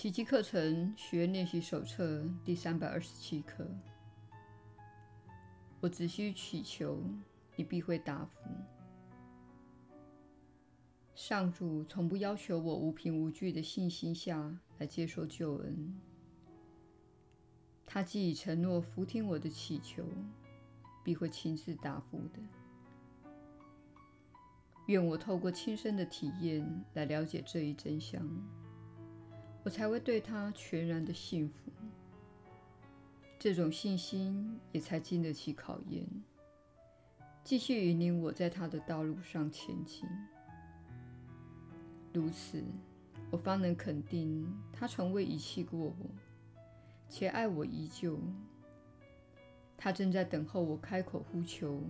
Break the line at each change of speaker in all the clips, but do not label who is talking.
奇迹课程学练习手册第三百二十七课。我只需祈求，你必会答复。上主从不要求我无凭无据的信心下来接受救恩。他既已承诺服听我的祈求，必会亲自答复的。愿我透过亲身的体验来了解这一真相，我才会对他全然的信服。这种信心也才经得起考验，继续引领我在他的道路上前进。如此，我方能肯定他从未遗弃过我，且爱我依旧。他正在等候我开口呼求，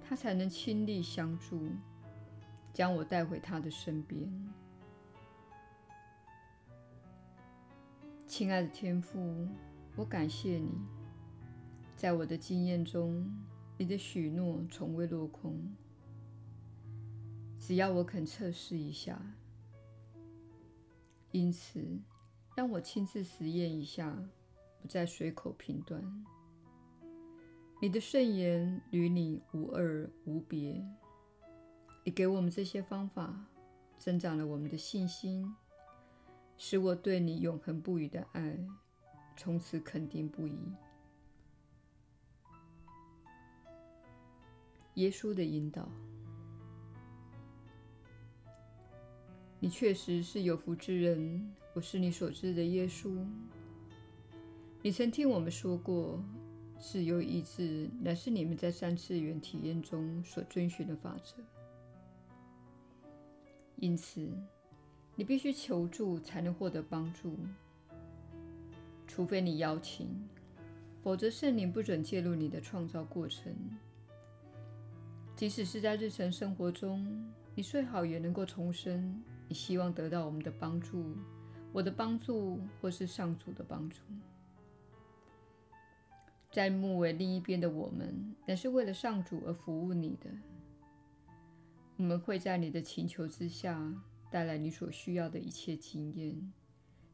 他才能亲力相助，将我带回他的身边。亲爱的天父。我感谢你，在我的经验中，你的许诺从未落空。只要我肯测试一下，因此让我亲自实验一下，不再随口评断。你的圣言与你无二无别。你给我们这些方法，增长了我们的信心，使我对你永恒不渝的爱。从此肯定不移。耶稣的引导，你确实是有福之人。我是你所知的耶稣。你曾听我们说过，自由意志乃是你们在三次元体验中所遵循的法则。因此，你必须求助才能获得帮助。除非你邀请，否则圣灵不准介入你的创造过程。即使是在日常生活中，你最好也能够重申你希望得到我们的帮助，我的帮助，或是上主的帮助。在木尾另一边的我们，乃是为了上主而服务你的。我们会在你的请求之下，带来你所需要的一切经验，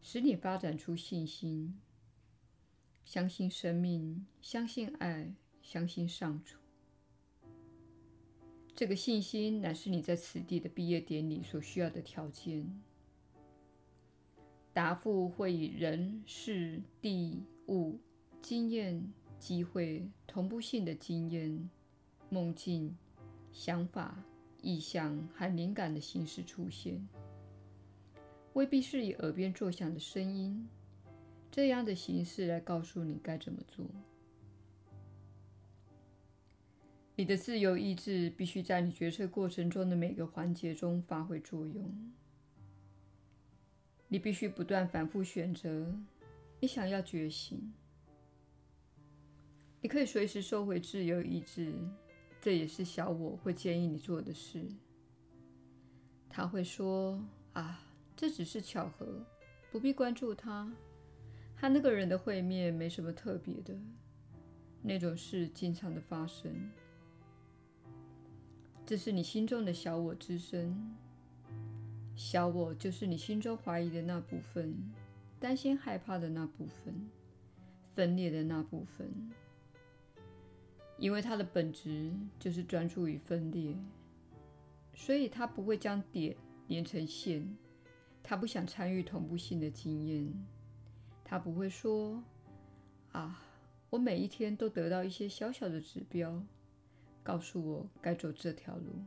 使你发展出信心。相信生命，相信爱，相信上主。这个信心乃是你在此地的毕业典礼所需要的条件。答复会以人、事、地、物、经验、机会、同步性的经验、梦境、想法、意象和灵感的形式出现，未必是以耳边作响的声音。这样的形式来告诉你该怎么做。你的自由意志必须在你决策过程中的每个环节中发挥作用。你必须不断反复选择。你想要觉醒，你可以随时收回自由意志。这也是小我会建议你做的事。他会说：“啊，这只是巧合，不必关注他。”和那个人的会面没什么特别的，那种事经常的发生。这是你心中的小我之声。小我就是你心中怀疑的那部分，担心害怕的那部分，分裂的那部分。因为它的本质就是专注于分裂，所以它不会将点连成线。它不想参与同步性的经验。他不会说：“啊，我每一天都得到一些小小的指标，告诉我该走这条路。”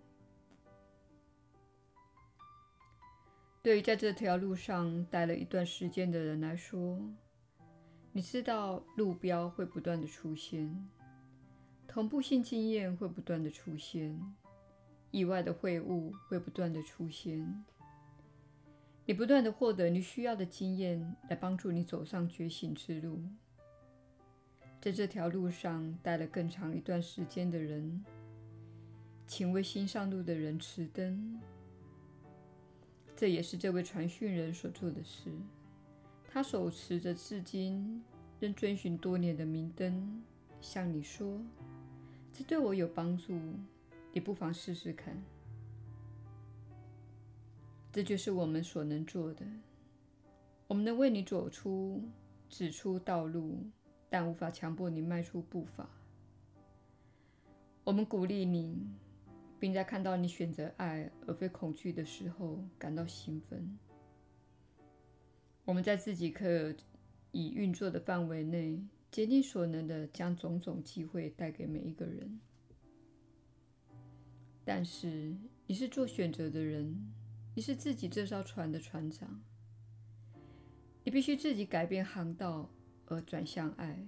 对于在这条路上待了一段时间的人来说，你知道路标会不断的出现，同步性经验会不断的出现，意外的会晤会不断的出现。你不断地获得你需要的经验，来帮助你走上觉醒之路。在这条路上待了更长一段时间的人，请为新上路的人持灯。这也是这位传讯人所做的事。他手持着至今仍遵循多年的明灯，向你说：“这对我有帮助，你不妨试试看。”这就是我们所能做的。我们能为你走出、指出道路，但无法强迫你迈出步伐。我们鼓励你，并在看到你选择爱而非恐惧的时候感到兴奋。我们在自己可以运作的范围内，竭尽所能地将种种机会带给每一个人。但是，你是做选择的人，你是自己这艘船的船长。你必须自己改变航道而转向爱。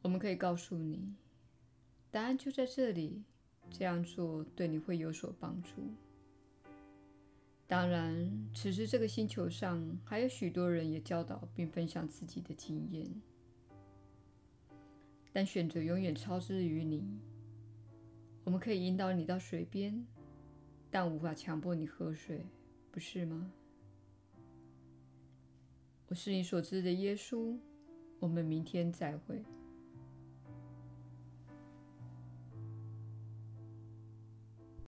我们可以告诉你，答案就在这里。这样做对你会有所帮助。当然，此时这个星球上还有许多人也教导并分享自己的经验，但选择永远超之于你。我们可以引导你到水边，但无法强迫你喝水，不是吗？我是你所知的耶稣。我们明天再会。